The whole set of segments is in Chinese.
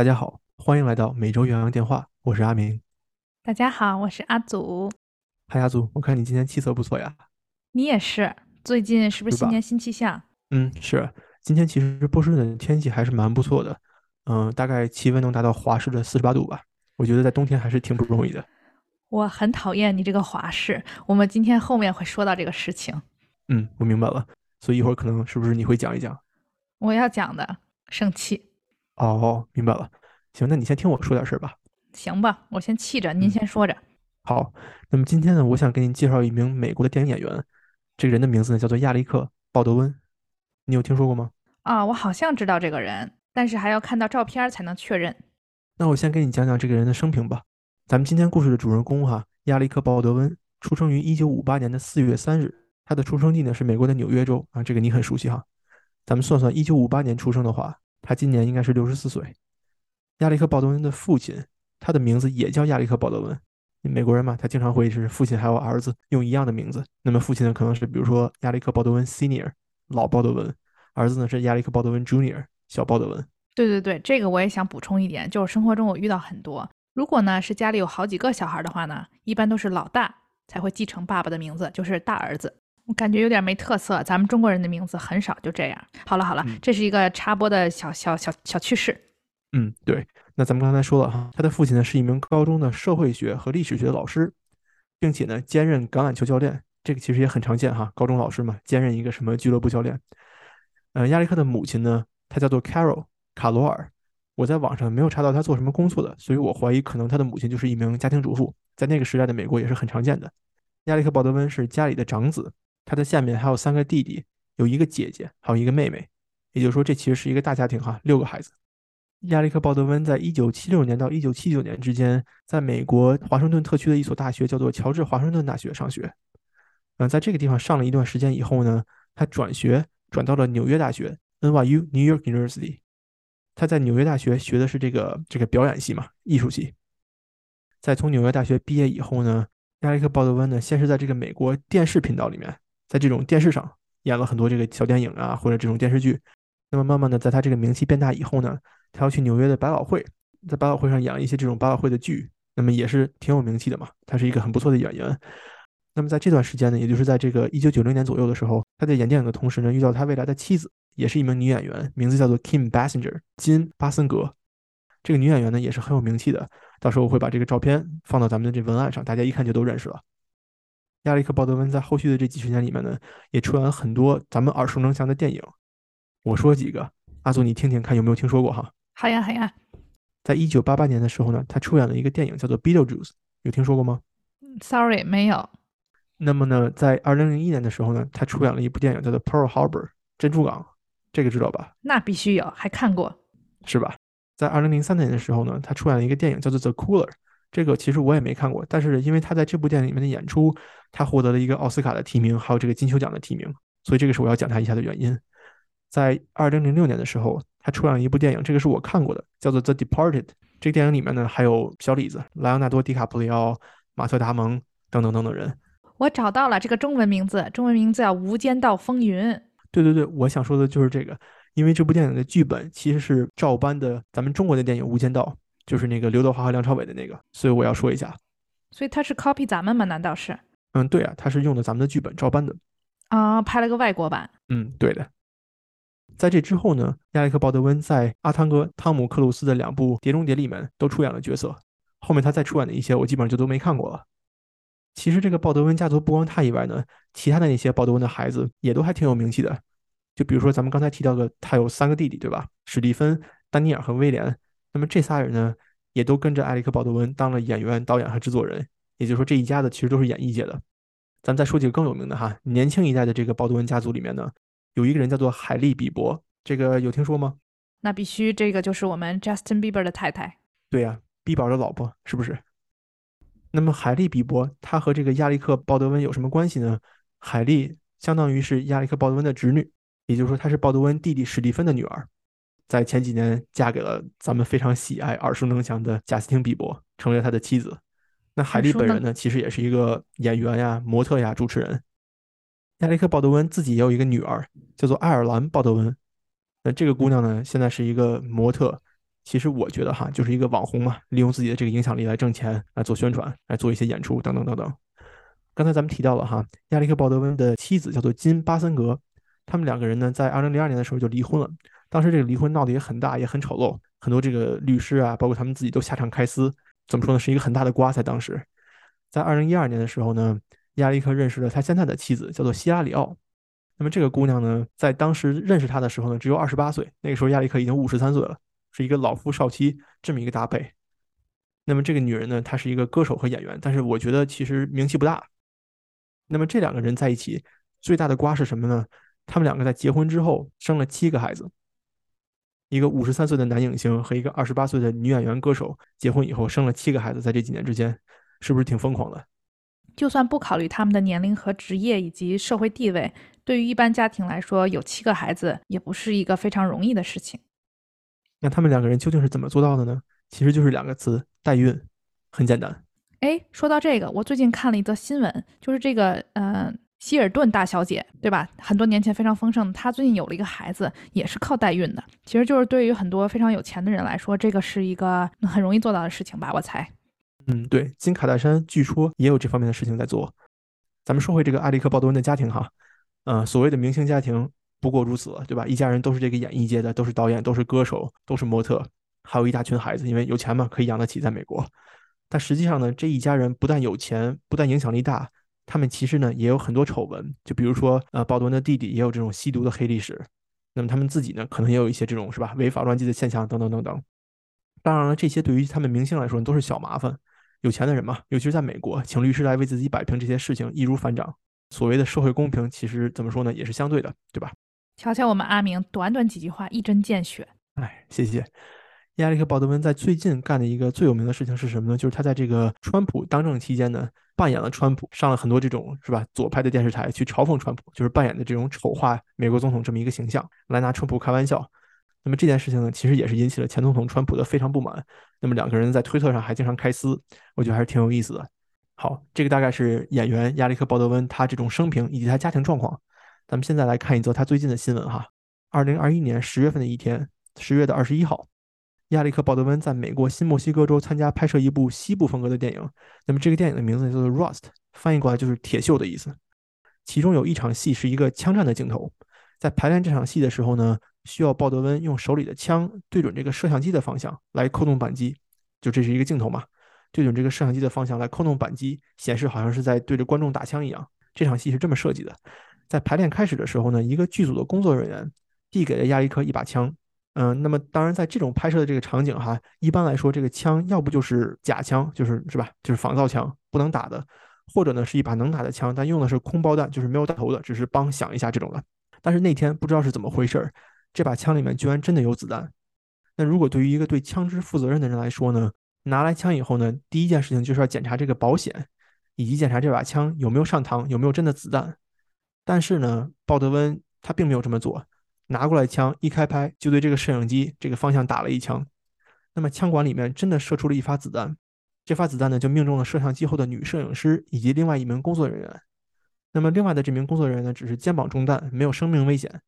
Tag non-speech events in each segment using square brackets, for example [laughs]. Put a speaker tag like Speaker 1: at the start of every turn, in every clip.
Speaker 1: 大家好，欢迎来到每周洋洋电话，我是阿明。
Speaker 2: 大家好，我是阿祖。
Speaker 1: 嗨，阿祖，我看你今天气色不错呀。
Speaker 2: 你也是，最近是不是新年新气象？
Speaker 1: 嗯，是。今天其实波士顿的天气还是蛮不错的，嗯，大概气温能达到华氏的四十八度吧。我觉得在冬天还是挺不容易的。
Speaker 2: 我很讨厌你这个华氏，我们今天后面会说到这个事情。
Speaker 1: 嗯，我明白了。所以一会儿可能是不是你会讲一讲？
Speaker 2: 我要讲的，生气。
Speaker 1: 哦，明白了。行，那你先听我说点事儿吧。
Speaker 2: 行吧，我先气着，您先说着。
Speaker 1: 好，那么今天呢，我想给你介绍一名美国的电影演员，这个人的名字呢叫做亚历克·鲍德温，你有听说过吗？
Speaker 2: 啊，我好像知道这个人，但是还要看到照片才能确认。
Speaker 1: 那我先给你讲讲这个人的生平吧。咱们今天故事的主人公哈，亚历克·鲍德温，出生于1958年的4月3日，他的出生地呢是美国的纽约州啊，这个你很熟悉哈。咱们算算，1958年出生的话，他今年应该是64岁。亚历克·鲍德温的父亲，他的名字也叫亚历克·鲍德温。美国人嘛，他经常会是父亲还有儿子用一样的名字。那么父亲呢，可能是比如说亚历克·鲍德温 Senior 老鲍德温，儿子呢是亚历克·鲍德温 Junior 小鲍德温。
Speaker 2: 对对对，这个我也想补充一点，就是生活中我遇到很多，如果呢是家里有好几个小孩的话呢，一般都是老大才会继承爸爸的名字，就是大儿子。我感觉有点没特色，咱们中国人的名字很少就这样。好了好了，这是一个插播的小小小小趣事。
Speaker 1: 嗯，对。那咱们刚才说了哈，他的父亲呢是一名高中的社会学和历史学的老师，并且呢兼任橄榄球教练。这个其实也很常见哈，高中老师嘛兼任一个什么俱乐部教练。呃，亚历克的母亲呢，她叫做 Carol 卡罗尔。我在网上没有查到她做什么工作的，所以我怀疑可能她的母亲就是一名家庭主妇，在那个时代的美国也是很常见的。亚历克鲍德温是家里的长子，他的下面还有三个弟弟，有一个姐姐，还有一个妹妹。也就是说，这其实是一个大家庭哈，六个孩子。亚历克·鲍德温在1976年到1979年之间，在美国华盛顿特区的一所大学叫做乔治华盛顿大学上学。嗯，在这个地方上了一段时间以后呢，他转学转到了纽约大学 （NYU New York University）。他在纽约大学学的是这个这个表演系嘛，艺术系。在从纽约大学毕业以后呢，亚历克·鲍德温呢，先是在这个美国电视频道里面，在这种电视上演了很多这个小电影啊，或者这种电视剧。那么慢慢的，在他这个名气变大以后呢，他要去纽约的百老汇，在百老汇上演一些这种百老汇的剧，那么也是挺有名气的嘛。他是一个很不错的演员。那么在这段时间呢，也就是在这个一九九零年左右的时候，他在演电影的同时呢，遇到他未来的妻子，也是一名女演员，名字叫做 Kim Basinger 金巴森格。这个女演员呢也是很有名气的，到时候我会把这个照片放到咱们的这文案上，大家一看就都认识了。亚历克·鲍德温在后续的这几十年里面呢，也出演了很多咱们耳熟能详的电影。我说几个，阿祖你听听看有没有听说过哈？
Speaker 2: 好呀好呀，
Speaker 1: 在一九八八年的时候呢，他出演了一个电影叫做《Beetlejuice》，有听说过吗
Speaker 2: ？Sorry，没有。
Speaker 1: 那么呢，在二零零一年的时候呢，他出演了一部电影叫做《Pearl Harbor》珍珠港，这个知道吧？
Speaker 2: 那必须有，还看过，
Speaker 1: 是吧？在二零零三年的时候呢，他出演了一个电影叫做《The Cooler》，这个其实我也没看过，但是因为他在这部电影里面的演出，他获得了一个奥斯卡的提名，还有这个金球奖的提名，所以这个是我要讲他一下的原因。在二零零六年的时候，他出演了一部电影，这个是我看过的，叫做《The Departed》。这个电影里面呢，还有小李子、莱昂纳多·迪卡普里奥、马特·达蒙等等等等人。
Speaker 2: 我找到了这个中文名字，中文名字叫《无间道风云》。
Speaker 1: 对对对，我想说的就是这个，因为这部电影的剧本其实是照搬的咱们中国的电影《无间道》，就是那个刘德华和梁朝伟的那个，所以我要说一下。
Speaker 2: 所以他是 copy 咱们吗？难道是？
Speaker 1: 嗯，对啊，他是用的咱们的剧本照搬的。
Speaker 2: 啊，拍了个外国版。
Speaker 1: 嗯，对的。在这之后呢，亚历克·鲍德温在阿汤哥、汤姆·克鲁斯的两部《碟中谍》里面都出演了角色。后面他再出演的一些，我基本上就都没看过了。其实这个鲍德温家族不光他以外呢，其他的那些鲍德温的孩子也都还挺有名气的。就比如说咱们刚才提到的，他有三个弟弟，对吧？史蒂芬、丹尼尔和威廉。那么这仨人呢，也都跟着艾利克·鲍德温当了演员、导演和制作人。也就是说，这一家子其实都是演艺界的。咱们再说几个更有名的哈，年轻一代的这个鲍德温家族里面呢。有一个人叫做海莉·比伯，这个有听说吗？
Speaker 2: 那必须，这个就是我们 Justin Bieber 的太太。
Speaker 1: 对呀，比宝的老婆，是不是？那么海莉·比伯，她和这个亚历克·鲍德温有什么关系呢？海莉相当于是亚历克·鲍德温的侄女，也就是说，她是鲍德温弟弟史蒂芬的女儿，在前几年嫁给了咱们非常喜爱、耳熟能详的贾斯汀·比伯，成为了他的妻子。那海莉本人呢，其实也是一个演员呀、模特呀、主持人。亚历克·鲍德温自己也有一个女儿，叫做爱尔兰·鲍德温。那这个姑娘呢，现在是一个模特，其实我觉得哈，就是一个网红嘛，利用自己的这个影响力来挣钱，来做宣传，来做一些演出等等等等。刚才咱们提到了哈，亚历克·鲍德温的妻子叫做金·巴森格，他们两个人呢，在二零零二年的时候就离婚了。当时这个离婚闹得也很大，也很丑陋，很多这个律师啊，包括他们自己都下场开撕。怎么说呢，是一个很大的瓜。在当时，在二零一二年的时候呢，亚历克认识了他现在的妻子，叫做希拉里奥。那么这个姑娘呢，在当时认识他的时候呢，只有二十八岁。那个时候亚历克已经五十三岁了，是一个老夫少妻这么一个搭配。那么这个女人呢，她是一个歌手和演员，但是我觉得其实名气不大。那么这两个人在一起最大的瓜是什么呢？他们两个在结婚之后生了七个孩子。一个五十三岁的男影星和一个二十八岁的女演员歌手结婚以后生了七个孩子，在这几年之间，是不是挺疯狂的？
Speaker 2: 就算不考虑他们的年龄和职业以及社会地位，对于一般家庭来说，有七个孩子也不是一个非常容易的事情。
Speaker 1: 那他们两个人究竟是怎么做到的呢？其实就是两个词：代孕。很简单。
Speaker 2: 哎，说到这个，我最近看了一则新闻，就是这个，呃。希尔顿大小姐，对吧？很多年前非常丰盛，她最近有了一个孩子，也是靠代孕的。其实就是对于很多非常有钱的人来说，这个是一个很容易做到的事情吧？我猜。
Speaker 1: 嗯，对，金卡戴珊据说也有这方面的事情在做。咱们说回这个艾利克·鲍德温的家庭哈，嗯，所谓的明星家庭不过如此，对吧？一家人都是这个演艺界的，都是导演，都是歌手，都是模特，还有一大群孩子，因为有钱嘛，可以养得起，在美国。但实际上呢，这一家人不但有钱，不但影响力大。他们其实呢也有很多丑闻，就比如说，呃，鲍德温的弟弟也有这种吸毒的黑历史。那么他们自己呢，可能也有一些这种是吧，违法乱纪的现象等等等等。当然了，这些对于他们明星来说都是小麻烦。有钱的人嘛，尤其是在美国，请律师来为自己摆平这些事情易如反掌。所谓的社会公平，其实怎么说呢，也是相对的，对吧？
Speaker 2: 瞧瞧我们阿明，短短几句话一针见血。
Speaker 1: 哎，谢谢。亚历克·鲍德温在最近干的一个最有名的事情是什么呢？就是他在这个川普当政期间呢，扮演了川普，上了很多这种是吧左派的电视台去嘲讽川普，就是扮演的这种丑化美国总统这么一个形象，来拿川普开玩笑。那么这件事情呢，其实也是引起了前总统川普的非常不满。那么两个人在推特上还经常开撕，我觉得还是挺有意思的。好，这个大概是演员亚历克·鲍德温他这种生平以及他家庭状况。咱们现在来看一则他最近的新闻哈。二零二一年十月份的一天，十月的二十一号。亚历克·鲍德温在美国新墨西哥州参加拍摄一部西部风格的电影。那么这个电影的名字叫做《Rust》，翻译过来就是“铁锈”的意思。其中有一场戏是一个枪战的镜头。在排练这场戏的时候呢，需要鲍德温用手里的枪对准这个摄像机的方向来扣动扳机。就这是一个镜头嘛，对准这个摄像机的方向来扣动扳机，显示好像是在对着观众打枪一样。这场戏是这么设计的：在排练开始的时候呢，一个剧组的工作人员递给了亚历克一把枪。嗯，那么当然，在这种拍摄的这个场景哈，一般来说，这个枪要不就是假枪，就是是吧，就是仿造枪，不能打的；或者呢，是一把能打的枪，但用的是空包弹，就是没有弹头的，只是帮响一下这种的。但是那天不知道是怎么回事儿，这把枪里面居然真的有子弹。那如果对于一个对枪支负责任的人来说呢，拿来枪以后呢，第一件事情就是要检查这个保险，以及检查这把枪有没有上膛，有没有真的子弹。但是呢，鲍德温他并没有这么做。拿过来枪一开拍，就对这个摄影机这个方向打了一枪。那么枪管里面真的射出了一发子弹，这发子弹呢就命中了摄像机后的女摄影师以及另外一名工作人员。那么另外的这名工作人员呢只是肩膀中弹，没有生命危险。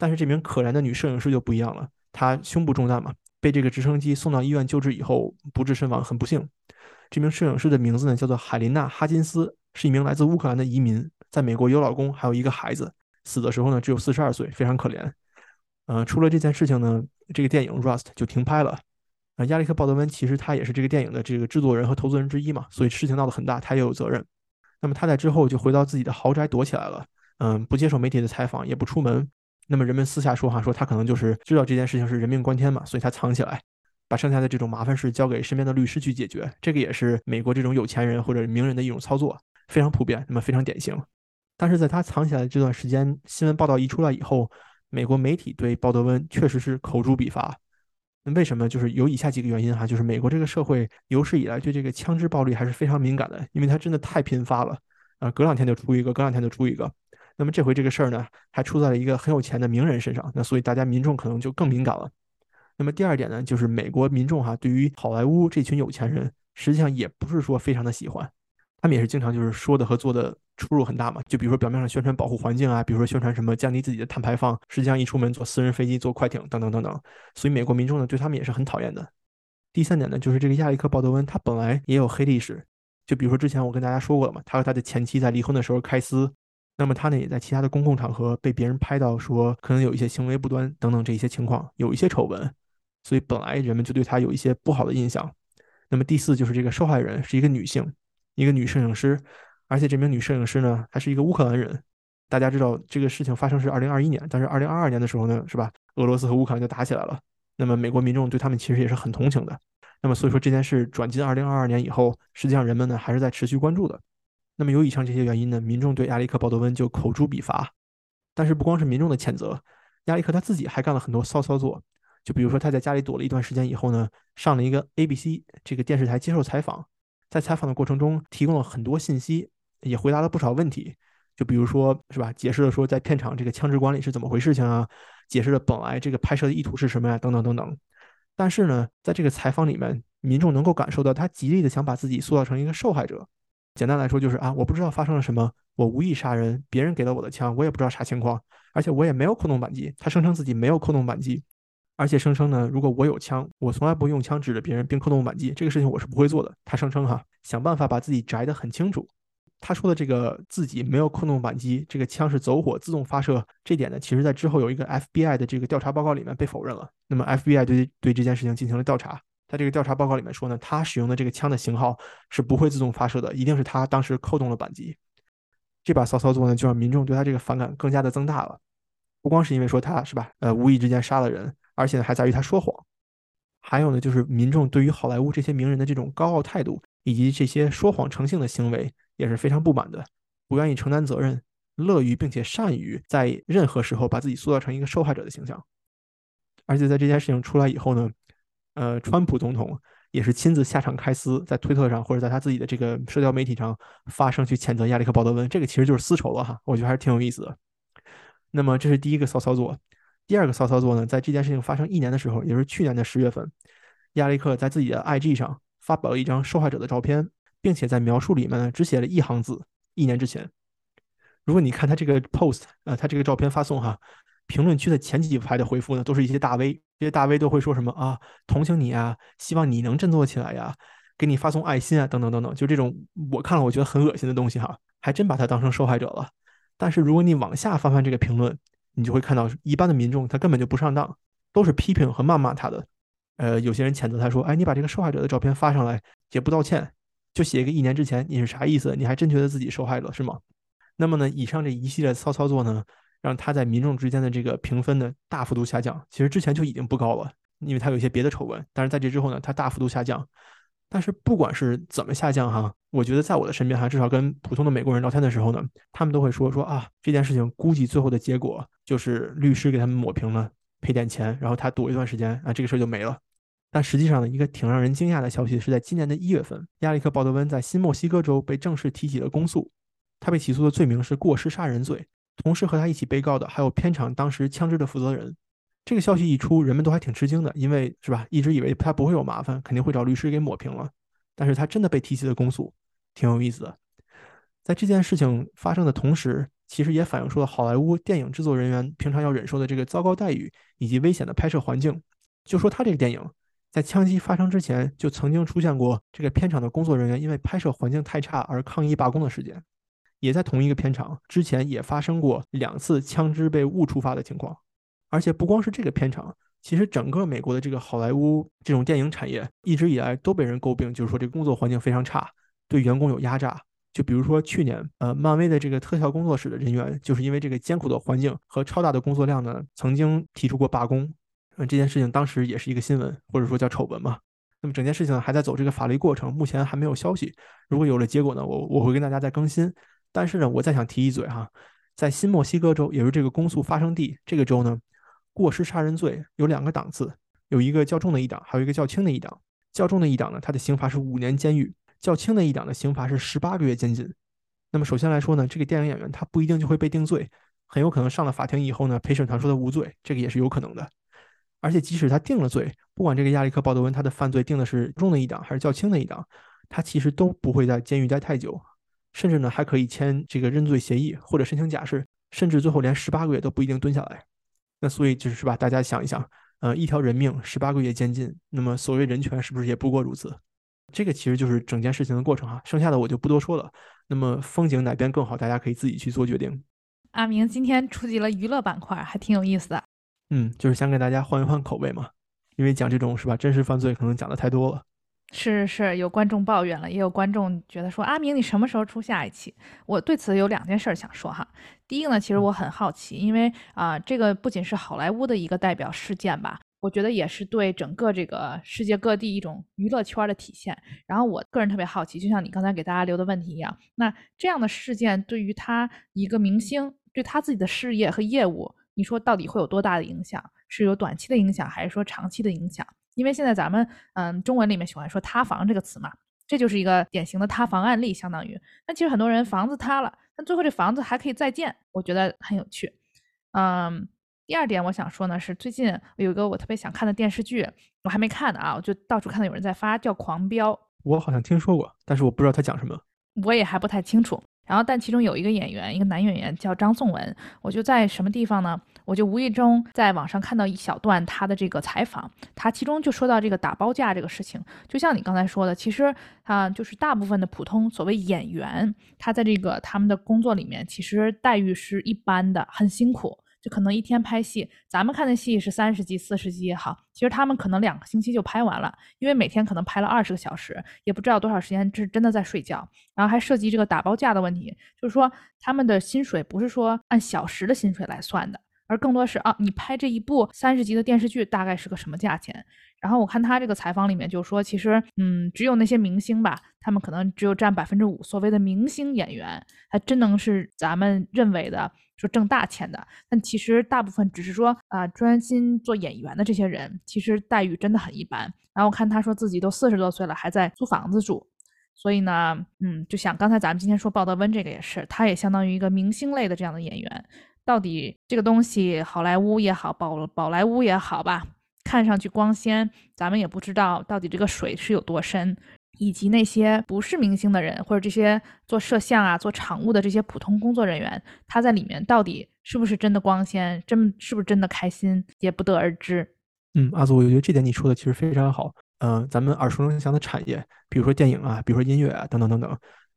Speaker 1: 但是这名可怜的女摄影师就不一样了，她胸部中弹嘛，被这个直升机送到医院救治以后不治身亡，很不幸。这名摄影师的名字呢叫做海琳娜·哈金斯，是一名来自乌克兰的移民，在美国有老公，还有一个孩子。死的时候呢只有四十二岁，非常可怜。呃，出了这件事情呢，这个电影《Rust》就停拍了。啊，亚历克·鲍德温其实他也是这个电影的这个制作人和投资人之一嘛，所以事情闹得很大，他也有责任。那么他在之后就回到自己的豪宅躲起来了，嗯，不接受媒体的采访，也不出门。那么人们私下说哈，说他可能就是知道这件事情是人命关天嘛，所以他藏起来，把剩下的这种麻烦事交给身边的律师去解决。这个也是美国这种有钱人或者名人的一种操作，非常普遍，那么非常典型。但是在他藏起来的这段时间，新闻报道一出来以后。美国媒体对鲍德温确实是口诛笔伐，那为什么？就是有以下几个原因哈，就是美国这个社会有史以来对这个枪支暴力还是非常敏感的，因为它真的太频发了啊，隔两天就出一个，隔两天就出一个。那么这回这个事儿呢，还出在了一个很有钱的名人身上，那所以大家民众可能就更敏感了。那么第二点呢，就是美国民众哈对于好莱坞这群有钱人，实际上也不是说非常的喜欢，他们也是经常就是说的和做的出入很大嘛。就比如说表面上宣传保护环境啊，比如说宣传什么降低自己的碳排放，实际上一出门坐私人飞机、坐快艇等等等等。所以美国民众呢对他们也是很讨厌的。第三点呢，就是这个亚历克·鲍德温他本来也有黑历史，就比如说之前我跟大家说过了嘛，他和他的前妻在离婚的时候开撕，那么他呢也在其他的公共场合被别人拍到说可能有一些行为不端等等这些情况，有一些丑闻，所以本来人们就对他有一些不好的印象。那么第四就是这个受害人是一个女性，一个女摄影师，而且这名女摄影师呢还是一个乌克兰人。大家知道这个事情发生是二零二一年，但是二零二二年的时候呢，是吧？俄罗斯和乌克兰就打起来了。那么美国民众对他们其实也是很同情的。那么所以说这件事转进二零二二年以后，实际上人们呢还是在持续关注的。那么有以上这些原因呢，民众对亚历克·鲍德温就口诛笔伐。但是不光是民众的谴责，亚历克他自己还干了很多骚操作。就比如说他在家里躲了一段时间以后呢，上了一个 ABC 这个电视台接受采访，在采访的过程中提供了很多信息，也回答了不少问题。就比如说是吧，解释了说在片场这个枪支管理是怎么回事情啊，解释了本来这个拍摄的意图是什么呀，等等等等。但是呢，在这个采访里面，民众能够感受到他极力的想把自己塑造成一个受害者。简单来说就是啊，我不知道发生了什么，我无意杀人，别人给了我的枪，我也不知道啥情况，而且我也没有扣动扳机。他声称自己没有扣动扳机。而且声称呢，如果我有枪，我从来不用枪指着别人并扣动扳机，这个事情我是不会做的。他声称哈，想办法把自己摘得很清楚。他说的这个自己没有扣动扳机，这个枪是走火自动发射，这点呢，其实在之后有一个 FBI 的这个调查报告里面被否认了。那么 FBI 对对这件事情进行了调查，在这个调查报告里面说呢，他使用的这个枪的型号是不会自动发射的，一定是他当时扣动了扳机。这把骚操作呢，就让民众对他这个反感更加的增大了。不光是因为说他是吧，呃，无意之间杀了人。而且呢还在于他说谎，还有呢，就是民众对于好莱坞这些名人的这种高傲态度，以及这些说谎成性的行为也是非常不满的，不愿意承担责任，乐于并且善于在任何时候把自己塑造成一个受害者的形象。而且在这件事情出来以后呢，呃，川普总统也是亲自下场开撕，在推特上或者在他自己的这个社交媒体上发声去谴责亚历克·鲍德温，这个其实就是私仇了哈，我觉得还是挺有意思的。那么这是第一个骚操作。第二个骚操作呢，在这件事情发生一年的时候，也就是去年的十月份，亚历克在自己的 IG 上发表了一张受害者的照片，并且在描述里面呢只写了一行字：一年之前。如果你看他这个 post，呃，他这个照片发送哈，评论区的前几排的回复呢，都是一些大 V，这些大 V 都会说什么啊，同情你啊，希望你能振作起来呀，给你发送爱心啊，等等等等，就这种我看了我觉得很恶心的东西哈，还真把他当成受害者了。但是如果你往下翻翻这个评论，你就会看到，一般的民众他根本就不上当，都是批评和谩骂他的。呃，有些人谴责他说：“哎，你把这个受害者的照片发上来，也不道歉，就写一个一年之前，你是啥意思？你还真觉得自己受害了是吗？”那么呢，以上这一系列骚操作呢，让他在民众之间的这个评分呢大幅度下降。其实之前就已经不高了，因为他有一些别的丑闻，但是在这之后呢，他大幅度下降。但是不管是怎么下降哈，我觉得在我的身边哈，至少跟普通的美国人聊天的时候呢，他们都会说说啊，这件事情估计最后的结果就是律师给他们抹平了，赔点钱，然后他躲一段时间啊，这个事儿就没了。但实际上呢，一个挺让人惊讶的消息是在今年的一月份，亚历克·鲍德温在新墨西哥州被正式提起了公诉，他被起诉的罪名是过失杀人罪，同时和他一起被告的还有片场当时枪支的负责人。这个消息一出，人们都还挺吃惊的，因为是吧，一直以为他不会有麻烦，肯定会找律师给抹平了。但是他真的被提起了公诉，挺有意思的。在这件事情发生的同时，其实也反映出了好莱坞电影制作人员平常要忍受的这个糟糕待遇以及危险的拍摄环境。就说他这个电影，在枪击发生之前，就曾经出现过这个片场的工作人员因为拍摄环境太差而抗议罢工的事件，也在同一个片场之前也发生过两次枪支被误触发的情况。而且不光是这个片场，其实整个美国的这个好莱坞这种电影产业一直以来都被人诟病，就是说这个工作环境非常差，对员工有压榨。就比如说去年，呃，漫威的这个特效工作室的人员，就是因为这个艰苦的环境和超大的工作量呢，曾经提出过罢工。嗯，这件事情当时也是一个新闻，或者说叫丑闻嘛。那么整件事情还在走这个法律过程，目前还没有消息。如果有了结果呢，我我会跟大家再更新。但是呢，我再想提一嘴哈，在新墨西哥州，也就是这个公诉发生地这个州呢。过失杀人罪有两个档次，有一个较重的一档，还有一个较轻的一档。较重的一档呢，它的刑罚是五年监狱；较轻的一档的刑罚是十八个月监禁。那么首先来说呢，这个电影演员他不一定就会被定罪，很有可能上了法庭以后呢，陪审团说他无罪，这个也是有可能的。而且即使他定了罪，不管这个亚历克·鲍德温他的犯罪定的是重的一档还是较轻的一档，他其实都不会在监狱待太久。甚至呢还可以签这个认罪协议或者申请假释，甚至最后连十八个月都不一定蹲下来。那所以就是吧，大家想一想，呃，一条人命十八个月监禁，那么所谓人权是不是也不过如此？这个其实就是整件事情的过程哈，剩下的我就不多说了。那么风景哪边更好，大家可以自己去做决定。
Speaker 2: 阿明今天触及了娱乐板块，还挺有意思的。
Speaker 1: 嗯，就是想给大家换一换口味嘛，因为讲这种是吧，真实犯罪可能讲的太多了。
Speaker 2: 是是，有观众抱怨了，也有观众觉得说阿明你什么时候出下一期？我对此有两件事想说哈。第一个呢，其实我很好奇，因为啊，这个不仅是好莱坞的一个代表事件吧。我觉得也是对整个这个世界各地一种娱乐圈的体现。然后我个人特别好奇，就像你刚才给大家留的问题一样，那这样的事件对于他一个明星，对他自己的事业和业务，你说到底会有多大的影响？是有短期的影响，还是说长期的影响？因为现在咱们嗯中文里面喜欢说塌房这个词嘛，这就是一个典型的塌房案例，相当于。那其实很多人房子塌了，但最后这房子还可以再建，我觉得很有趣，嗯。第二点，我想说呢，是最近有一个我特别想看的电视剧，我还没看呢啊，我就到处看到有人在发，叫《狂飙》。
Speaker 1: 我好像听说过，但是我不知道他讲什么。
Speaker 2: 我也还不太清楚。然后，但其中有一个演员，一个男演员叫张颂文，我就在什么地方呢？我就无意中在网上看到一小段他的这个采访，他其中就说到这个打包价这个事情。就像你刚才说的，其实啊，就是大部分的普通所谓演员，他在这个他们的工作里面，其实待遇是一般的，很辛苦。就可能一天拍戏，咱们看的戏是三十集、四十集也好，其实他们可能两个星期就拍完了，因为每天可能拍了二十个小时，也不知道多少时间是真的在睡觉。然后还涉及这个打包价的问题，就是说他们的薪水不是说按小时的薪水来算的，而更多是啊，你拍这一部三十集的电视剧大概是个什么价钱？然后我看他这个采访里面就说，其实嗯，只有那些明星吧，他们可能只有占百分之五，所谓的明星演员，还真能是咱们认为的。说挣大钱的，但其实大部分只是说啊，专心做演员的这些人，其实待遇真的很一般。然后我看他说自己都四十多岁了，还在租房子住，所以呢，嗯，就想刚才咱们今天说鲍德温这个也是，他也相当于一个明星类的这样的演员。到底这个东西，好莱坞也好，宝宝莱坞也好吧，看上去光鲜，咱们也不知道到底这个水是有多深。以及那些不是明星的人，或者这些做摄像啊、做场务的这些普通工作人员，他在里面到底是不是真的光鲜，真是不是真的开心，也不得而知。
Speaker 1: 嗯，阿祖，我觉得这点你说的其实非常好。嗯，咱们耳熟能详的产业，比如说电影啊，比如说音乐啊，等等等等，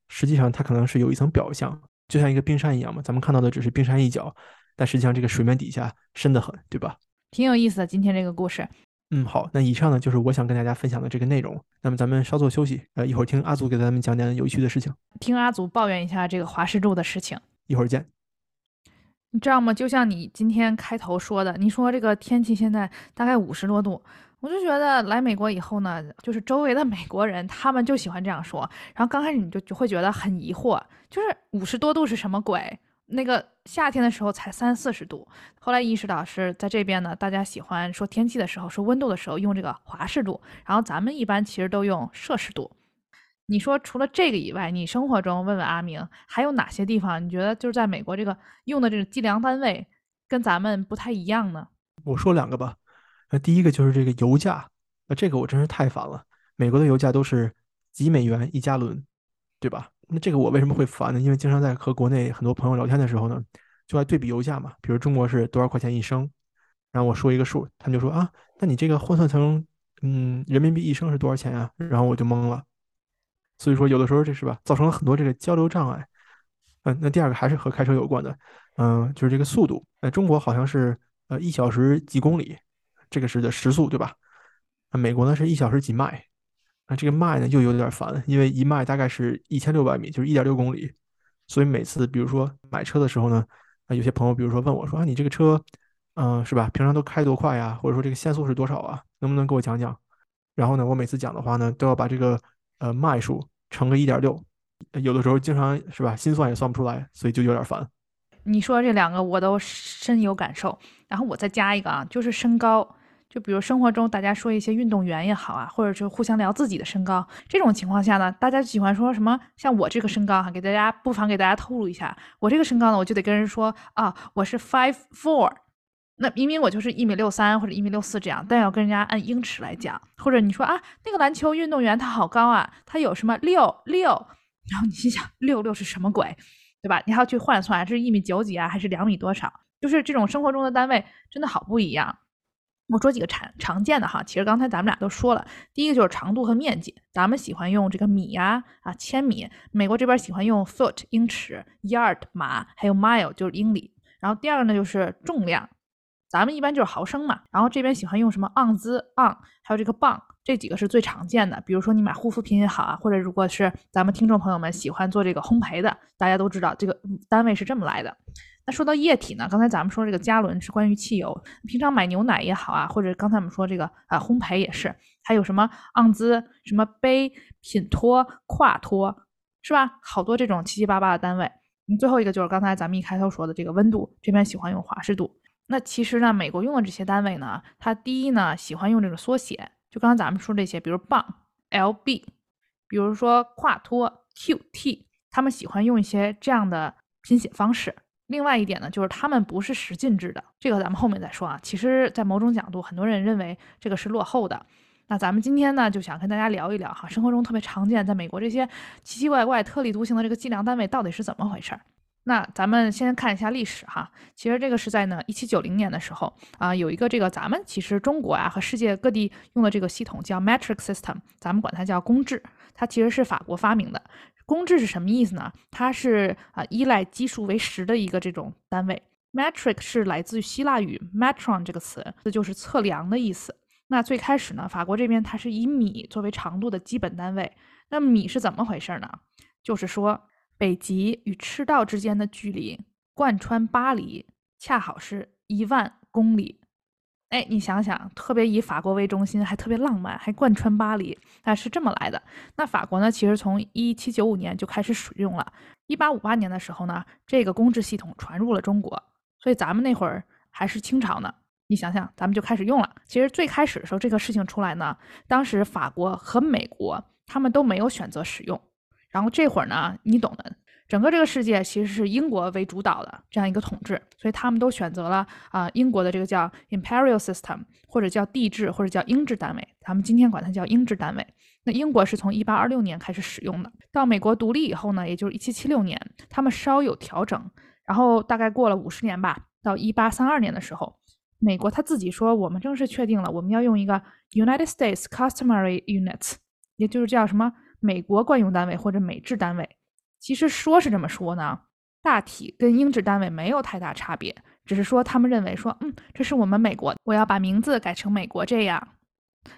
Speaker 1: 实际上它可能是有一层表象，就像一个冰山一样嘛。咱们看到的只是冰山一角，但实际上这个水面底下深得很，对吧？
Speaker 2: 挺有意思的，今天这个故事。
Speaker 1: 嗯，好，那以上呢就是我想跟大家分享的这个内容。那么咱们稍作休息，呃，一会儿听阿祖给咱们讲点有趣的事情，
Speaker 2: 听阿祖抱怨一下这个华氏柱的事情。
Speaker 1: 一会儿见。
Speaker 2: 你知道吗？就像你今天开头说的，你说这个天气现在大概五十多度，我就觉得来美国以后呢，就是周围的美国人他们就喜欢这样说。然后刚开始你就就会觉得很疑惑，就是五十多度是什么鬼？那个夏天的时候才三四十度，后来意识到是在这边呢，大家喜欢说天气的时候，说温度的时候用这个华氏度，然后咱们一般其实都用摄氏度。你说除了这个以外，你生活中问问阿明，还有哪些地方你觉得就是在美国这个用的这个计量单位跟咱们不太一样呢？
Speaker 1: 我说两个吧，那第一个就是这个油价，那这个我真是太烦了，美国的油价都是几美元一加仑，对吧？那这个我为什么会烦呢？因为经常在和国内很多朋友聊天的时候呢，就爱对比油价嘛。比如中国是多少块钱一升，然后我说一个数，他们就说啊，那你这个换算成嗯人民币一升是多少钱呀？然后我就懵了。所以说有的时候这是吧，造成了很多这个交流障碍。嗯，那第二个还是和开车有关的，嗯，就是这个速度。呃，中国好像是呃一小时几公里，这个是的时速对吧？那美国呢是一小时几迈。那这个迈呢又有点烦，因为一迈大概是一千六百米，就是一点六公里。所以每次比如说买车的时候呢，啊有些朋友比如说问我说啊你这个车，嗯是吧？平常都开多快呀？或者说这个限速是多少啊？能不能给我讲讲？然后呢，我每次讲的话呢，都要把这个呃迈数乘个一点六，有的时候经常是吧，心算也算不出来，所以就有点烦。
Speaker 2: 你说这两个我都深有感受。然后我再加一个啊，就是身高。就比如生活中大家说一些运动员也好啊，或者是互相聊自己的身高，这种情况下呢，大家喜欢说什么？像我这个身高哈，给大家不妨给大家透露一下，我这个身高呢，我就得跟人说啊，我是 five four，那明明我就是一米六三或者一米六四这样，但要跟人家按英尺来讲，或者你说啊，那个篮球运动员他好高啊，他有什么六六，然后你心想六六是什么鬼，对吧？你还要去换算，是一米九几啊，还是两米多少？就是这种生活中的单位真的好不一样。我说几个常常见的哈，其实刚才咱们俩都说了，第一个就是长度和面积，咱们喜欢用这个米呀啊千米，美国这边喜欢用 foot 英尺，yard 码，还有 mile 就是英里。然后第二个呢就是重量，咱们一般就是毫升嘛，然后这边喜欢用什么盎司 on，还有这个磅，这几个是最常见的。比如说你买护肤品也好啊，或者如果是咱们听众朋友们喜欢做这个烘焙的，大家都知道这个单位是这么来的。那说到液体呢，刚才咱们说这个加仑是关于汽油，平常买牛奶也好啊，或者刚才我们说这个啊烘焙也是，还有什么盎司、什么杯、品托、跨托，是吧？好多这种七七八八的单位。嗯，最后一个就是刚才咱们一开头说的这个温度，这边喜欢用华氏度。那其实呢，美国用的这些单位呢，它第一呢喜欢用这种缩写，就刚才咱们说这些，比如磅 lb，比如说跨托 qt，他们喜欢用一些这样的拼写方式。另外一点呢，就是他们不是十进制的，这个咱们后面再说啊。其实，在某种角度，很多人认为这个是落后的。那咱们今天呢，就想跟大家聊一聊哈，生活中特别常见，在美国这些奇奇怪怪、特立独行的这个计量单位到底是怎么回事儿。那咱们先看一下历史哈。其实这个是在呢一七九零年的时候啊，有一个这个咱们其实中国啊和世界各地用的这个系统叫 metric system，咱们管它叫公制，它其实是法国发明的。公制是什么意思呢？它是啊依赖基数为十的一个这种单位。metric 是来自于希腊语 metron 这个词，这就是测量的意思。那最开始呢，法国这边它是以米作为长度的基本单位。那米是怎么回事呢？就是说北极与赤道之间的距离贯穿巴黎，恰好是一万公里。哎，你想想，特别以法国为中心，还特别浪漫，还贯穿巴黎，那是这么来的。那法国呢，其实从一七九五年就开始使用了。一八五八年的时候呢，这个公制系统传入了中国，所以咱们那会儿还是清朝呢。你想想，咱们就开始用了。其实最开始的时候，这个事情出来呢，当时法国和美国他们都没有选择使用。然后这会儿呢，你懂的。整个这个世界其实是英国为主导的这样一个统治，所以他们都选择了啊英国的这个叫 imperial system，或者叫帝制，或者叫英制单位。咱们今天管它叫英制单位。那英国是从一八二六年开始使用的，到美国独立以后呢，也就是一七七六年，他们稍有调整。然后大概过了五十年吧，到一八三二年的时候，美国他自己说，我们正式确定了，我们要用一个 United States Customary Units，也就是叫什么美国惯用单位或者美制单位。其实说是这么说呢，大体跟英制单位没有太大差别，只是说他们认为说，嗯，这是我们美国，我要把名字改成美国这样。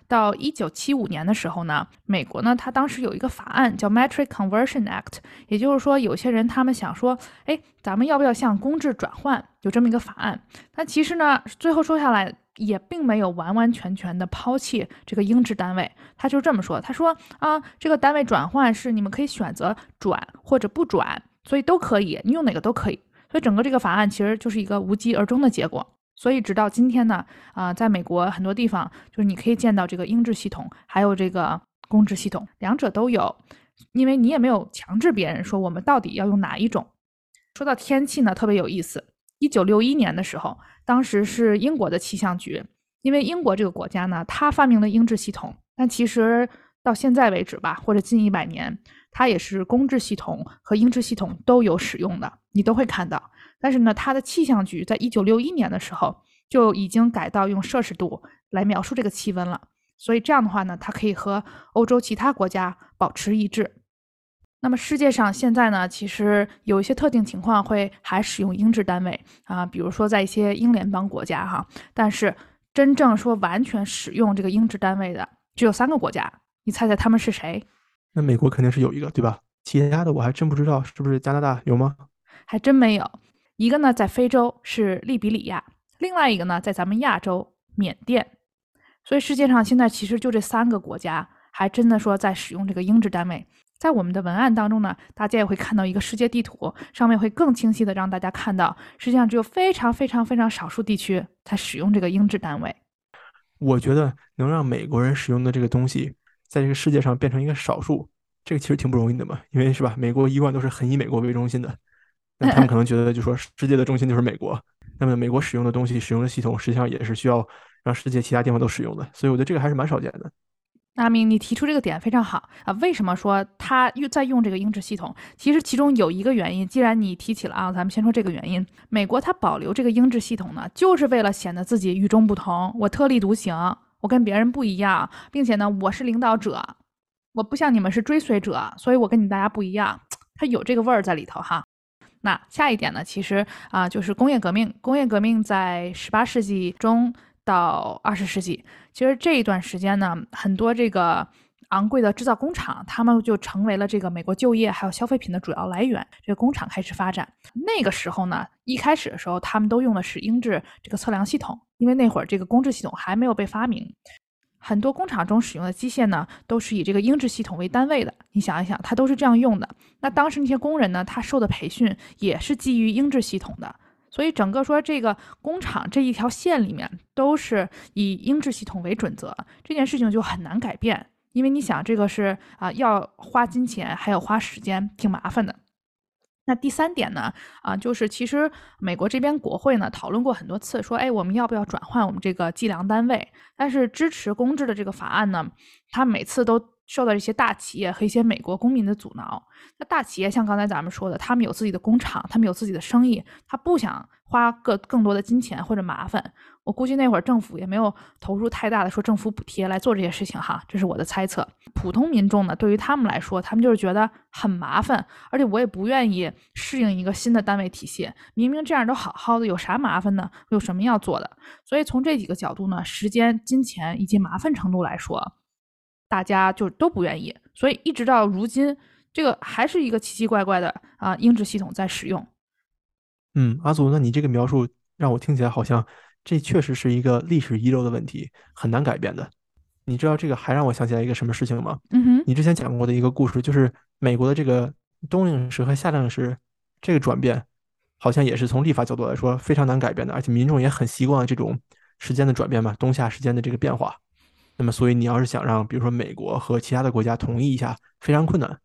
Speaker 2: 到一九七五年的时候呢，美国呢，他当时有一个法案叫 Metric Conversion Act，也就是说，有些人他们想说，哎，咱们要不要向公制转换？有这么一个法案。那其实呢，最后说下来。也并没有完完全全的抛弃这个英制单位，他就这么说，他说啊，这个单位转换是你们可以选择转或者不转，所以都可以，你用哪个都可以。所以整个这个法案其实就是一个无疾而终的结果。所以直到今天呢，啊，在美国很多地方，就是你可以见到这个英制系统，还有这个公制系统，两者都有，因为你也没有强制别人说我们到底要用哪一种。说到天气呢，特别有意思。一九六一年的时候，当时是英国的气象局，因为英国这个国家呢，它发明了英制系统，但其实到现在为止吧，或者近一百年，它也是公制系统和英制系统都有使用的，你都会看到。但是呢，它的气象局在一九六一年的时候就已经改到用摄氏度来描述这个气温了，所以这样的话呢，它可以和欧洲其他国家保持一致。那么世界上现在呢，其实有一些特定情况会还使用英制单位啊，比如说在一些英联邦国家哈。但是真正说完全使用这个英制单位的只有三个国家，你猜猜他们是谁？
Speaker 1: 那美国肯定是有一个对吧？其他的我还真不知道，是不是加拿大有吗？
Speaker 2: 还真没有。一个呢在非洲是利比里亚，另外一个呢在咱们亚洲缅甸。所以世界上现在其实就这三个国家还真的说在使用这个英制单位。在我们的文案当中呢，大家也会看到一个世界地图，上面会更清晰的让大家看到，实际上只有非常非常非常少数地区才使用这个英制单位。
Speaker 1: 我觉得能让美国人使用的这个东西，在这个世界上变成一个少数，这个其实挺不容易的嘛，因为是吧？美国一贯都是很以美国为中心的，那他们可能觉得就说世界的中心就是美国，那么美国使用的东西、使用的系统，实际上也是需要让世界其他地方都使用的，所以我觉得这个还是蛮少见的。
Speaker 2: 阿明，你提出这个点非常好啊！为什么说他又在用这个英制系统？其实其中有一个原因，既然你提起了啊，咱们先说这个原因。美国它保留这个英制系统呢，就是为了显得自己与众不同，我特立独行，我跟别人不一样，并且呢，我是领导者，我不像你们是追随者，所以我跟你大家不一样，它有这个味儿在里头哈。那下一点呢，其实啊，就是工业革命。工业革命在十八世纪中。到二十世纪，其实这一段时间呢，很多这个昂贵的制造工厂，他们就成为了这个美国就业还有消费品的主要来源。这个工厂开始发展，那个时候呢，一开始的时候，他们都用的是英制这个测量系统，因为那会儿这个公制系统还没有被发明。很多工厂中使用的机械呢，都是以这个英制系统为单位的。你想一想，它都是这样用的。那当时那些工人呢，他受的培训也是基于英制系统的。所以整个说这个工厂这一条线里面都是以英制系统为准则，这件事情就很难改变，因为你想这个是啊要花金钱还要花时间，挺麻烦的。那第三点呢啊就是其实美国这边国会呢讨论过很多次，说哎我们要不要转换我们这个计量单位？但是支持公制的这个法案呢，他每次都。受到一些大企业和一些美国公民的阻挠。那大企业像刚才咱们说的，他们有自己的工厂，他们有自己的生意，他不想花个更多的金钱或者麻烦。我估计那会儿政府也没有投入太大的说政府补贴来做这些事情哈，这是我的猜测。普通民众呢，对于他们来说，他们就是觉得很麻烦，而且我也不愿意适应一个新的单位体系。明明这样都好好的，有啥麻烦呢？有什么要做的？所以从这几个角度呢，时间、金钱以及麻烦程度来说。大家就都不愿意，所以一直到如今，这个还是一个奇奇怪怪的啊音质系统在使用。
Speaker 1: 嗯，阿祖，那你这个描述让我听起来好像这确实是一个历史遗留的问题，很难改变的。你知道这个还让我想起来一个什么事情吗？
Speaker 2: 嗯哼，
Speaker 1: 你之前讲过的一个故事，就是美国的这个冬令时和夏令时这个转变，好像也是从立法角度来说非常难改变的，而且民众也很习惯这种时间的转变嘛，冬夏时间的这个变化。那么，所以你要是想让，比如说美国和其他的国家同意一下，非常困难。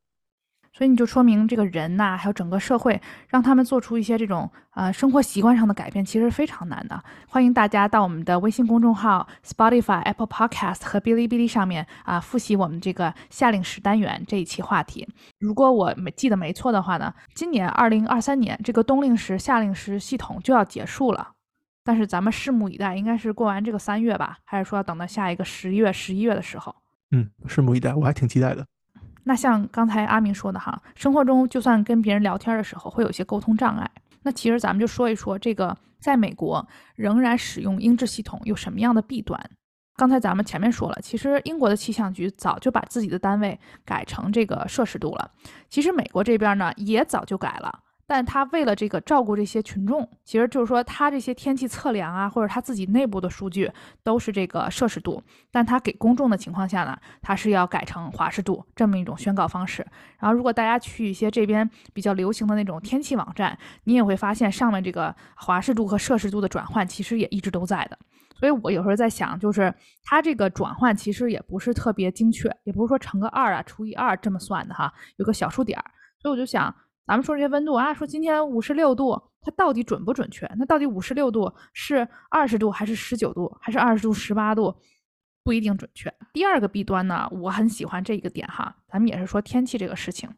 Speaker 2: 所以你就说明这个人呐，还有整个社会，让他们做出一些这种呃生活习惯上的改变，其实非常难的。欢迎大家到我们的微信公众号、Spotify、Apple Podcast 和哔哩哔哩上面啊，复习我们这个夏令时单元这一期话题。如果我没记得没错的话呢，今年二零二三年这个冬令时、夏令时系统就要结束了。但是咱们拭目以待，应该是过完这个三月吧，还是说要等到下一个十一月、十一月的时候？
Speaker 1: 嗯，拭目以待，我还挺期待的。
Speaker 2: 那像刚才阿明说的哈，生活中就算跟别人聊天的时候会有些沟通障碍，那其实咱们就说一说这个，在美国仍然使用英制系统有什么样的弊端？刚才咱们前面说了，其实英国的气象局早就把自己的单位改成这个摄氏度了，其实美国这边呢也早就改了。但他为了这个照顾这些群众，其实就是说他这些天气测量啊，或者他自己内部的数据都是这个摄氏度，但他给公众的情况下呢，他是要改成华氏度这么一种宣告方式。然后如果大家去一些这边比较流行的那种天气网站，你也会发现上面这个华氏度和摄氏度的转换其实也一直都在的。所以我有时候在想，就是它这个转换其实也不是特别精确，也不是说乘个二啊除以二这么算的哈，有个小数点儿。所以我就想。咱们说这些温度啊，说今天五十六度，它到底准不准确？那到底五十六度是二十度还是十九度，还是二十度十八度，不一定准确。第二个弊端呢，我很喜欢这一个点哈，咱们也是说天气这个事情，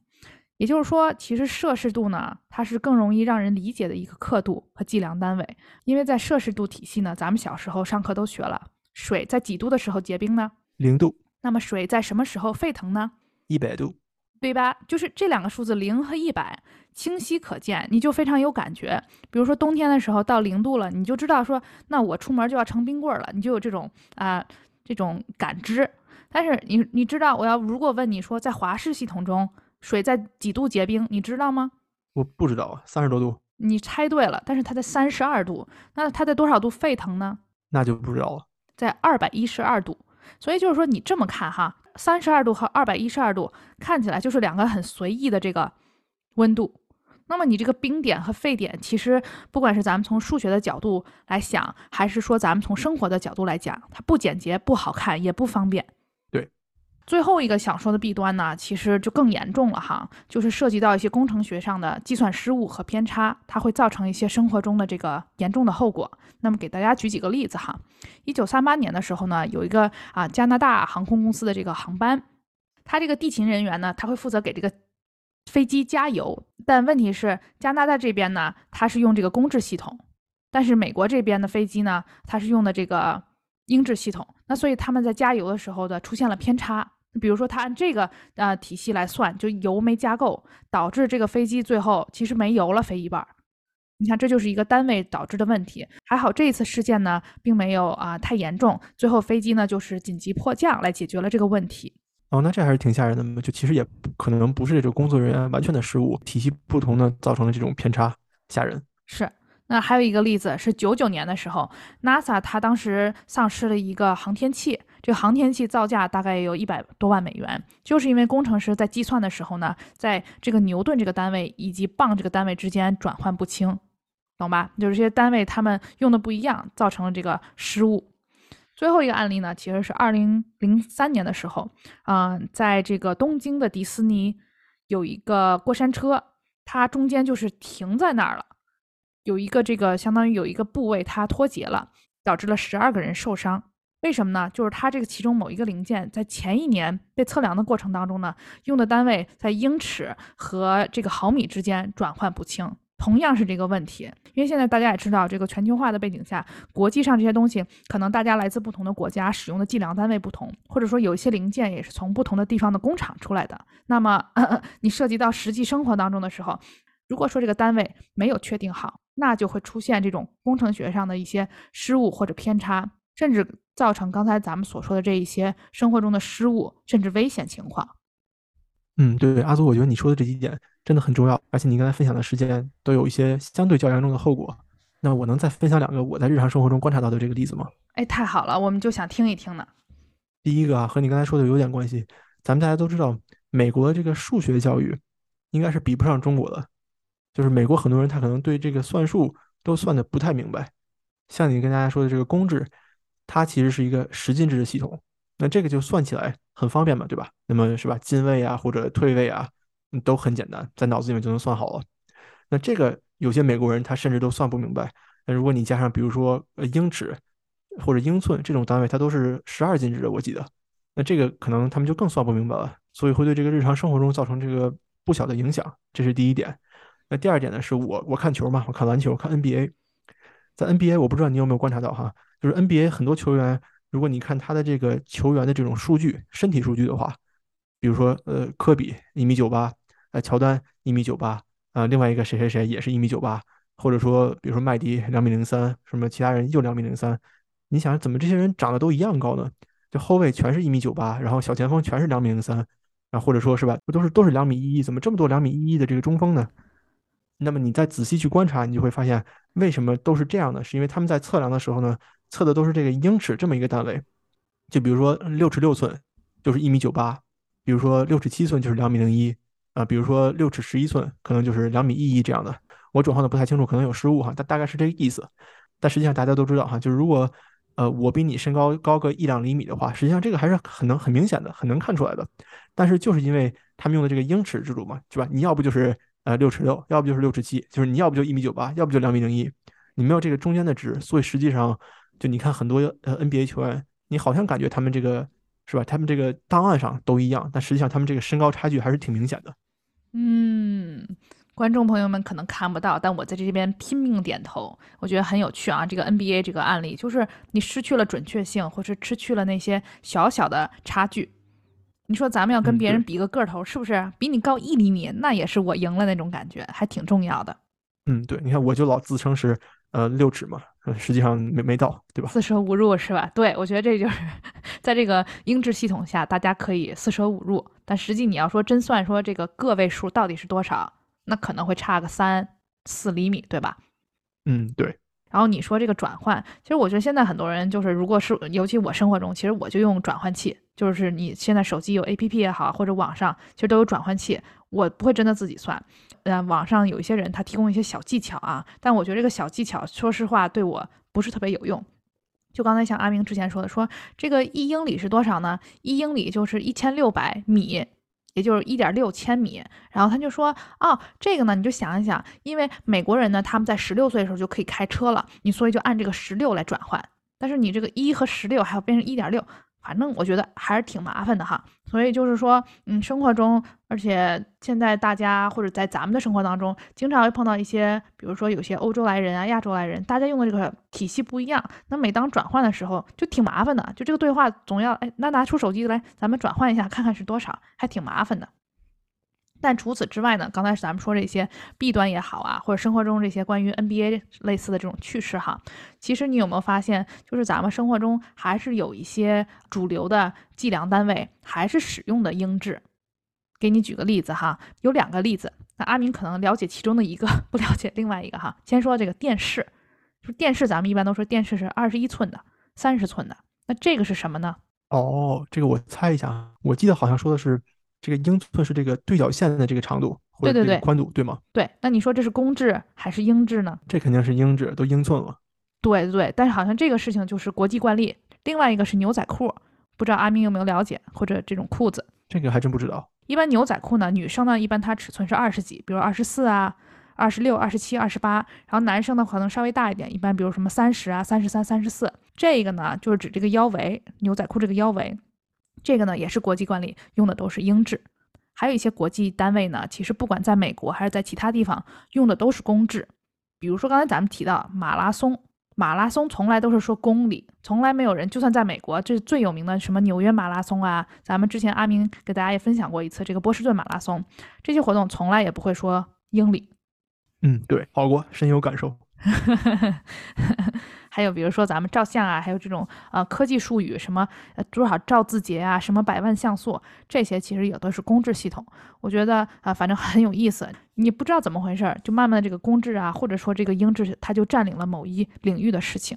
Speaker 2: 也就是说，其实摄氏度呢，它是更容易让人理解的一个刻度和计量单位，因为在摄氏度体系呢，咱们小时候上课都学了，水在几度的时候结冰呢？
Speaker 1: 零度。
Speaker 2: 那么水在什么时候沸腾呢？
Speaker 1: 一百度。
Speaker 2: 对吧？就是这两个数字零和一百清晰可见，你就非常有感觉。比如说冬天的时候到零度了，你就知道说，那我出门就要成冰棍了，你就有这种啊这种感知。但是你你知道，我要如果问你说，在华氏系统中水在几度结冰，你知道吗？
Speaker 1: 我不知道啊，三十多度。
Speaker 2: 你猜对了，但是它在三十二度。那它在多少度沸腾呢？
Speaker 1: 那就不知道了，
Speaker 2: 在二百一十二度。所以就是说，你这么看哈。三十二度和二百一十二度看起来就是两个很随意的这个温度，那么你这个冰点和沸点，其实不管是咱们从数学的角度来想，还是说咱们从生活的角度来讲，它不简洁、不好看，也不方便。最后一个想说的弊端呢，其实就更严重了哈，就是涉及到一些工程学上的计算失误和偏差，它会造成一些生活中的这个严重的后果。那么给大家举几个例子哈。一九三八年的时候呢，有一个啊加拿大航空公司的这个航班，他这个地勤人员呢，他会负责给这个飞机加油，但问题是加拿大这边呢，他是用这个公制系统，但是美国这边的飞机呢，它是用的这个英制系统，那所以他们在加油的时候的，出现了偏差。比如说，他按这个呃体系来算，就油没加够，导致这个飞机最后其实没油了，飞一半。你看，这就是一个单位导致的问题。还好这一次事件呢，并没有啊太严重，最后飞机呢就是紧急迫降来解决了这个问题。
Speaker 1: 哦，那这还是挺吓人的嘛。就其实也可能不是这个工作人员完全的失误，体系不同呢造成了这种偏差，吓人。
Speaker 2: 是。那还有一个例子是九九年的时候，NASA 它当时丧失了一个航天器。这个航天器造价大概有一百多万美元，就是因为工程师在计算的时候呢，在这个牛顿这个单位以及磅这个单位之间转换不清，懂吧？就是这些单位他们用的不一样，造成了这个失误。最后一个案例呢，其实是二零零三年的时候，嗯，在这个东京的迪士尼有一个过山车，它中间就是停在那儿了，有一个这个相当于有一个部位它脱节了，导致了十二个人受伤。为什么呢？就是它这个其中某一个零件在前一年被测量的过程当中呢，用的单位在英尺和这个毫米之间转换不清，同样是这个问题。因为现在大家也知道，这个全球化的背景下，国际上这些东西可能大家来自不同的国家，使用的计量单位不同，或者说有一些零件也是从不同的地方的工厂出来的。那么 [laughs] 你涉及到实际生活当中的时候，如果说这个单位没有确定好，那就会出现这种工程学上的一些失误或者偏差。甚至造成刚才咱们所说的这一些生活中的失误，甚至危险情况。
Speaker 1: 嗯，对，阿祖，我觉得你说的这几点真的很重要，而且你刚才分享的事件都有一些相对较严重的后果。那我能再分享两个我在日常生活中观察到的这个例子吗？
Speaker 2: 哎，太好了，我们就想听一听呢。
Speaker 1: 第一个啊，和你刚才说的有点关系。咱们大家都知道，美国的这个数学教育应该是比不上中国的，就是美国很多人他可能对这个算术都算的不太明白。像你跟大家说的这个公制。它其实是一个十进制的系统，那这个就算起来很方便嘛，对吧？那么是吧，进位啊或者退位啊，都很简单，在脑子里面就能算好了。那这个有些美国人他甚至都算不明白。那如果你加上比如说呃英尺或者英寸这种单位，它都是十二进制的，我记得，那这个可能他们就更算不明白了，所以会对这个日常生活中造成这个不小的影响。这是第一点。那第二点呢，是我我看球嘛，我看篮球，看 NBA，在 NBA 我不知道你有没有观察到哈。就是 NBA 很多球员，如果你看他的这个球员的这种数据，身体数据的话，比如说呃科比一米九八，呃乔丹一米九八，啊另外一个谁谁谁也是一米九八，或者说比如说麦迪两米零三，什么其他人又两米零三，你想怎么这些人长得都一样高呢？就后卫全是一米九八，然后小前锋全是两米零三，啊或者说是吧，不都是都是两米一一，怎么这么多两米一一的这个中锋呢？那么你再仔细去观察，你就会发现为什么都是这样的，是因为他们在测量的时候呢。测的都是这个英尺这么一个单位，就比如说六尺六寸就是一米九八，比如说六尺七寸就是两米零一啊，比如说六尺十一寸可能就是两米一一这样的。我转换的不太清楚，可能有失误哈，但大概是这个意思。但实际上大家都知道哈，就是如果呃我比你身高高个一两厘米的话，实际上这个还是很能很明显的，很能看出来的。但是就是因为他们用的这个英尺制度嘛，是吧？你要不就是呃六尺六，要不就是六尺七，就是你要不就一米九八，要不就两米零一，你没有这个中间的值，所以实际上。就你看很多呃 NBA 球员，你好像感觉他们这个是吧？他们这个档案上都一样，但实际上他们这个身高差距还是挺明显的。
Speaker 2: 嗯，观众朋友们可能看不到，但我在这边拼命点头，我觉得很有趣啊。这个 NBA 这个案例，就是你失去了准确性，或是失去了那些小小的差距。你说咱们要跟别人比个个头，是不是比你高一厘米，那也是我赢了那种感觉，还挺重要的。
Speaker 1: 嗯，对，你看我就老自称是呃六指嘛。嗯，实际上没没到，对吧？
Speaker 2: 四舍五入是吧？对，我觉得这就是 [laughs] 在这个英制系统下，大家可以四舍五入，但实际你要说真算说这个个位数到底是多少，那可能会差个三四厘米，对吧？
Speaker 1: 嗯，对。
Speaker 2: 然后你说这个转换，其实我觉得现在很多人就是，如果是尤其我生活中，其实我就用转换器，就是你现在手机有 APP 也好，或者网上其实都有转换器，我不会真的自己算。呃，网上有一些人他提供一些小技巧啊，但我觉得这个小技巧，说实话对我不是特别有用。就刚才像阿明之前说的，说这个一英里是多少呢？一英里就是一千六百米，也就是一点六千米。然后他就说，哦，这个呢，你就想一想，因为美国人呢，他们在十六岁的时候就可以开车了，你所以就按这个十六来转换。但是你这个一和十六还要变成一点六。反正我觉得还是挺麻烦的哈，所以就是说，嗯，生活中，而且现在大家或者在咱们的生活当中，经常会碰到一些，比如说有些欧洲来人啊、亚洲来人，大家用的这个体系不一样，那每当转换的时候就挺麻烦的，就这个对话总要，哎，那拿出手机来，咱们转换一下，看看是多少，还挺麻烦的。但除此之外呢，刚才咱们说这些弊端也好啊，或者生活中这些关于 NBA 类似的这种趣事哈，其实你有没有发现，就是咱们生活中还是有一些主流的计量单位还是使用的英制。给你举个例子哈，有两个例子，那阿明可能了解其中的一个，[laughs] 不了解另外一个哈。先说这个电视，就电视，咱们一般都说电视是二十一寸的、三十寸的，那这个是什么呢？
Speaker 1: 哦，这个我猜一下，我记得好像说的是。这个英寸是这个对角线的这个长度或者这个宽度，对吗？
Speaker 2: 对，那你说这是公制还是英制呢？
Speaker 1: 这肯定是英制，都英寸了。
Speaker 2: 对对对，但是好像这个事情就是国际惯例。另外一个是牛仔裤，不知道阿明有没有了解，或者这种裤子？
Speaker 1: 这个还真不知道。
Speaker 2: 一般牛仔裤呢，女生呢一般它尺寸是二十几，比如二十四啊、二十六、二十七、二十八，然后男生呢可能稍微大一点，一般比如什么三十啊、三十三、三十四。这个呢就是指这个腰围，牛仔裤这个腰围，这个呢也是国际惯例，用的都是英制。还有一些国际单位呢，其实不管在美国还是在其他地方用的都是公制。比如说刚才咱们提到马拉松，马拉松从来都是说公里，从来没有人，就算在美国，这最有名的什么纽约马拉松啊，咱们之前阿明给大家也分享过一次这个波士顿马拉松，这些活动从来也不会说英里。
Speaker 1: 嗯，对，跑过，深有感受。[laughs]
Speaker 2: 还有比如说咱们照相啊，还有这种呃科技术语，什么多少兆字节啊，什么百万像素，这些其实也都是公制系统。我觉得啊，反正很有意思。你不知道怎么回事，就慢慢的这个公制啊，或者说这个英制，它就占领了某一领域的事情。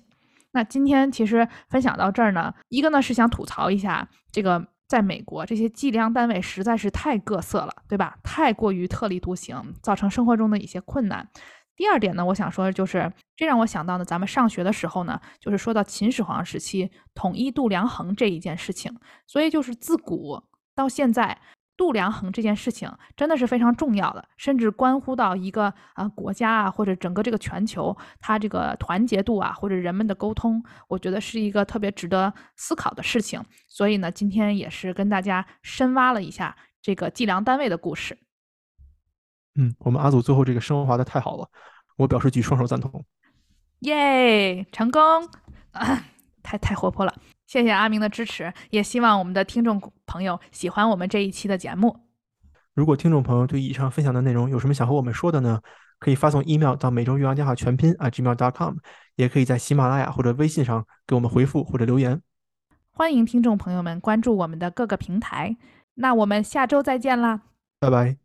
Speaker 2: 那今天其实分享到这儿呢，一个呢是想吐槽一下这个在美国这些计量单位实在是太各色了，对吧？太过于特立独行，造成生活中的一些困难。第二点呢，我想说的就是，这让我想到呢，咱们上学的时候呢，就是说到秦始皇时期统一度量衡这一件事情。所以就是自古到现在，度量衡这件事情真的是非常重要的，甚至关乎到一个啊国家啊或者整个这个全球它这个团结度啊或者人们的沟通，我觉得是一个特别值得思考的事情。所以呢，今天也是跟大家深挖了一下这个计量单位的故事。
Speaker 1: 嗯，我们阿祖最后这个升华的太好了，我表示举双手赞同。
Speaker 2: 耶，成功！太太活泼了，谢谢阿明的支持，也希望我们的听众朋友喜欢我们这一期的节目。
Speaker 1: 如果听众朋友对以上分享的内容有什么想和我们说的呢？可以发送 email 到每周岳阳电话全拼 @gmail.com，也可以在喜马拉雅或者微信上给我们回复或者留言。
Speaker 2: 欢迎听众朋友们关注我们的各个平台，那我们下周再见啦，
Speaker 1: 拜拜。